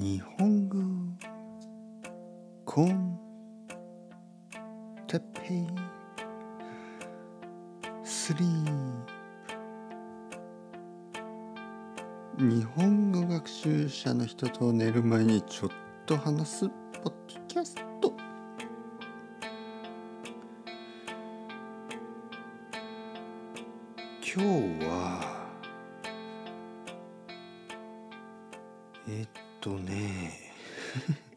日本語コンテペイスリープ日本語学習者の人と寝る前にちょっと話す。ポッドキャスト今日はえっととね。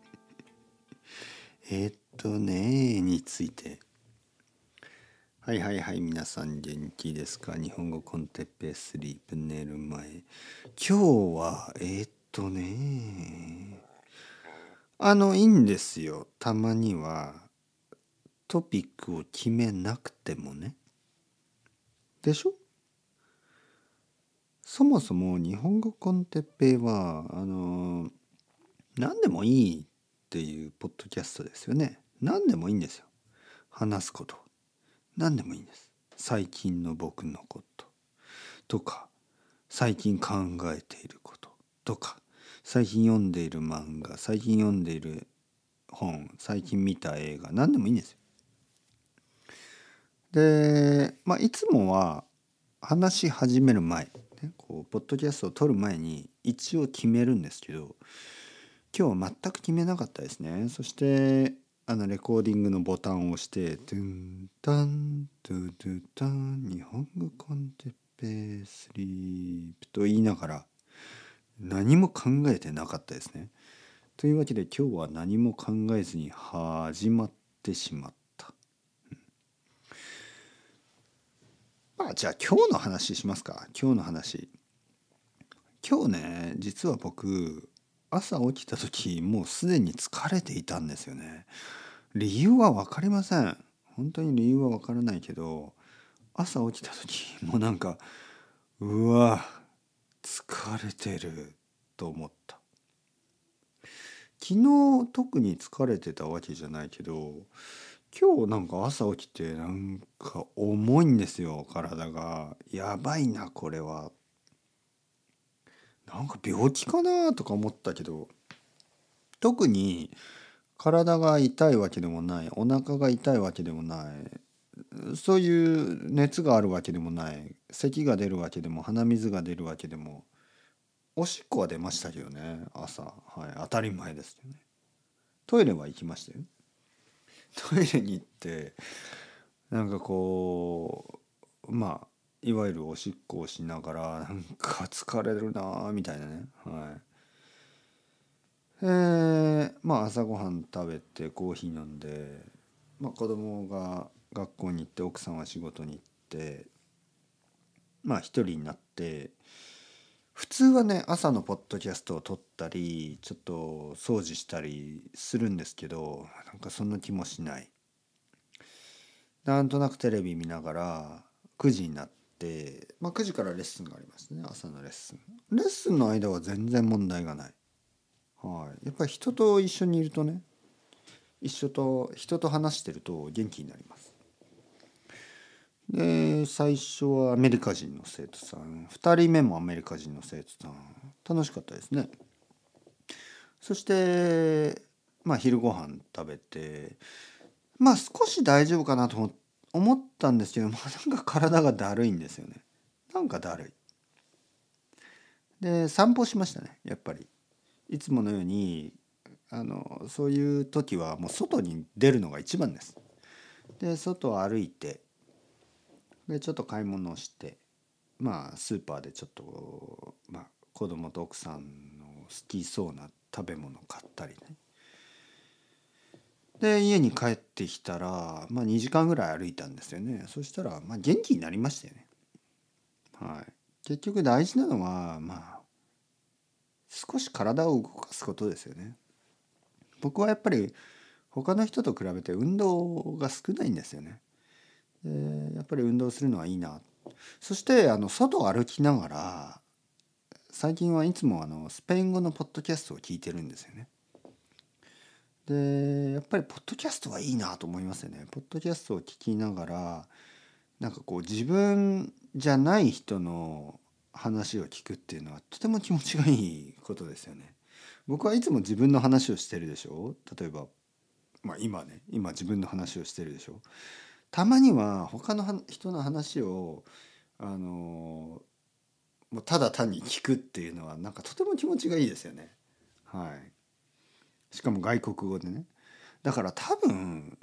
えっとねについて。はいはいはい皆さん元気ですか？日本語コンテッペスリープ寝る前。今日はえっとねあのいいんですよ。たまにはトピックを決めなくてもね。でしょ？そもそも日本語コンテッペイはあの何でもいいっていうポッドキャストですよね。何でもいいんですよ。話すこと。何でもいいんです。最近の僕のこと。とか最近考えていること。とか最近読んでいる漫画。最近読んでいる本。最近見た映画。何でもいいんですよ。でまあいつもは話し始める前。ね、こうポッドキャストを撮る前に一応決めるんですけど今日は全く決めなかったですねそしてあのレコーディングのボタンを押して「トゥンタントゥトゥタン日本語コンテッペスリープ」と言いながら何も考えてなかったですね。というわけで今日は何も考えずに始まってしまった。まあじゃあ今日の話しますか今日の話今日ね実は僕朝起きた時もうすでに疲れていたんですよね。理由は分かりません。本当に理由は分からないけど朝起きた時もうなんかうわ疲れてると思った。昨日特に疲れてたわけじゃないけど今日なんか朝起きてなんか重いんですよ体が。やばいなこれは。なんか病気かなとか思ったけど特に体が痛いわけでもないお腹が痛いわけでもないそういう熱があるわけでもない咳が出るわけでも鼻水が出るわけでもおしっこは出ましたけどね朝。はい当たり前ですよね。トイレは行きましたよトイレに行ってなんかこうまあいわゆるおしっこをしながらなんか疲れるなみたいなね。はい。えー、まあ朝ごはん食べてコーヒー飲んで、まあ、子供が学校に行って奥さんは仕事に行ってまあ一人になって普通はね朝のポッドキャストを撮ったりちょっと掃除したりするんですけどなんかそんな気もしない。なんとなくテレビ見ながら9時になって、まあ、9時からレッスンがありますね朝のレッスン。レッスンの間は全然問題がない。はい。やっぱり人と一緒にいるとね一緒と人と話してると元気になります。で最初はアメリカ人の生徒さん。2人目もアメリカ人の生徒さん。楽しかったですね。そしてまあ昼ご飯食べてまあ少し大丈夫かなと思って思ったんですけど、まあ、なんか体がだるいんですよね。なんかだるい。で散歩しましたねやっぱり。いつものようにあのそういう時はもう外に出るのが一番です。で外を歩いてでちょっと買い物をしてまあスーパーでちょっと、まあ、子供と奥さんの好きそうな食べ物買ったりね。で家に帰ってきたら、まあ、2時間ぐらい歩いたんですよね。そしたら、まあ、元気になりましたよね。はい。結局大事なのはまあ少し体を動かすことですよね。僕はやっぱり他の人と比べて運動が少ないんですよね。でやっぱり運動するのはいいな。そしてあの外を歩きながら最近はいつもあのスペイン語のポッドキャストを聞いてるんですよね。でやっぱりポッドキャストはいいなと思いますよね。ポッドキャストを聞きながらなんかこう自分じゃない人の話を聞くっていうのはとても気持ちがいいことですよね。僕はいつも自分の話をしてるでしょ？例えばまあ今ね今自分の話をしてるでしょ？たまには他の人の話をあのもうただ単に聞くっていうのはなんかとても気持ちがいいですよね。はい、しかも外国語でね。だから多分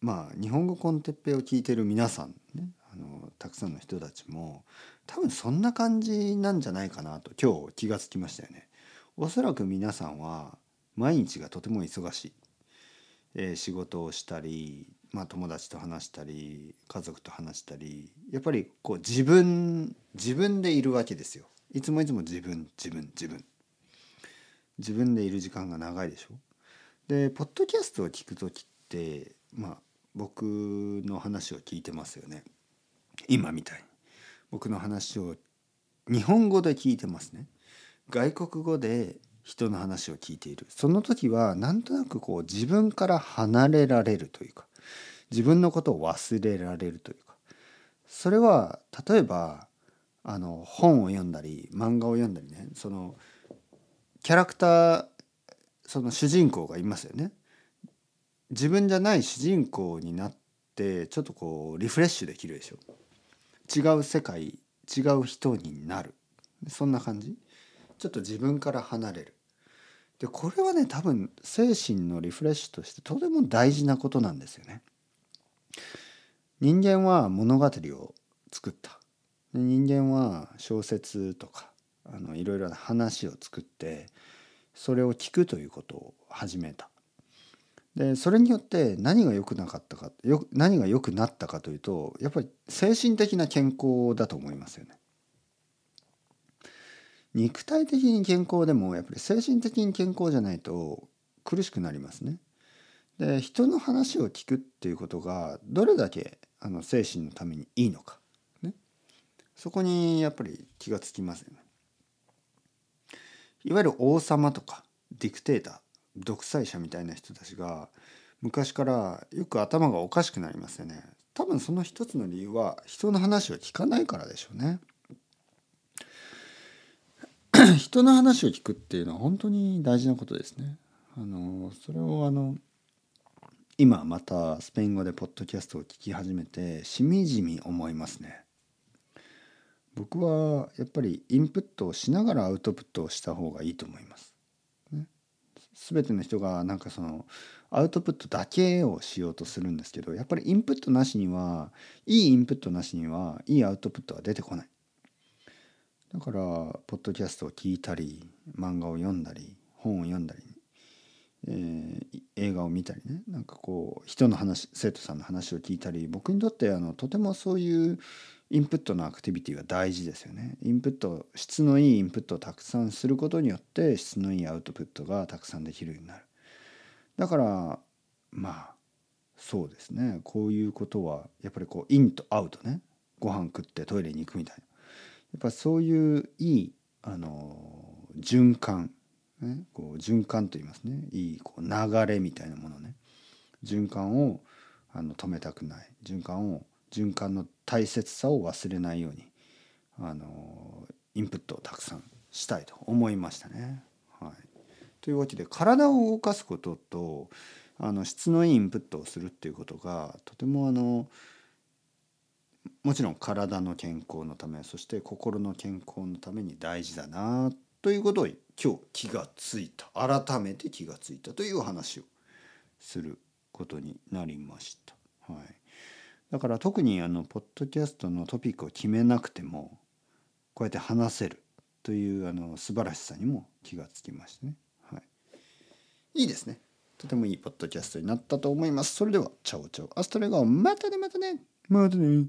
まあ日本語コンテッペを聞いてる皆さんねあのたくさんの人たちも多分そんな感じなんじゃないかなと今日気がつきましたよね。おそらく皆さんは毎日がとても忙しい、えー、仕事をしたり、まあ、友達と話したり家族と話したりやっぱりこう自分自分でいるわけですよいつもいつも自分自分自分自分でいる時間が長いでしょでポッドキャストを聞く時ってまあ僕の話を聞いてますよね。今みたいに。僕の話を日本語で聞いてますね。外国語で人の話を聞いている。その時はなんとなくこう自分から離れられるというか自分のことを忘れられるというか。それは例えばあの本を読んだり漫画を読んだりね。そのキャラクターその主人公がいますよね。自分じゃない主人公になってちょっとこうリフレッシュできるでしょ。違う世界違う人になる。そんな感じ。ちょっと自分から離れる。でこれはね多分精神のリフレッシュとしてとても大事なことなんですよね。人間は物語を作った。人間は小説とかあのいろいろな話を作ってそれを聞くということを始めたでそれによって何が良くなかったかよ何が良くなったかというとやっぱり精神的な健康だと思いますよね。肉体的に健康でもやっぱり精神的に健康じゃないと苦しくなりますね。で人の話を聞くっていうことがどれだけあの精神のためにいいのか、ね、そこにやっぱり気がつきますよね。いわゆる王様とかディクテーター独裁者みたいな人たちが昔からよく頭がおかしくなりますよね。多分その一つの理由は人の話を聞かないからでしょうね。人の話を聞くっていうのは本当に大事なことですね。あのそれをあの今またスペイン語でポッドキャストを聞き始めてしみじみ思いますね。僕はやっぱりインプットをしながらアウトプットをした方がいいと思います。全ての人がなんかそのアウトプットだけをしようとするんですけどやっぱりインプットなしにはいいインプットなしにはいいアウトプットは出てこない。だからポッドキャストを聞いたり漫画を読んだり本を読んだり、えー、映画を見たりねなんかこう人の話生徒さんの話を聞いたり僕にとってあのとてもそういうインプットのアクティビティは大事ですよね。インプット質のいいインプットをたくさんすることによって質のいいアウトプットがたくさんできるようになる。だからまあそうですねこういうことはやっぱりこうインとアウトねご飯食ってトイレに行くみたいなやっぱそういういいあの循環、ね、こう循環と言いますね。いいこう流れみたいなものね。循環をあの止めたくない。循環を循環の大切さを忘れないようにあのインプットをたくさんしたいと思いましたね。はい、というわけで体を動かすこととあの質のいいインプットをするっていうことがとてもあのもちろん体の健康のためそして心の健康のために大事だなということを今日気がついた改めて気がついたという話をすることになりました。はいだから特にあのポッドキャストのトピックを決めなくてもこうやって話せるというあの素晴らしさにも気がつきましたね。はい、いいですね。とてもいいポッドキャストになったと思います。それでは、チャオチャオ。アストレガオ、またねまたね。またね。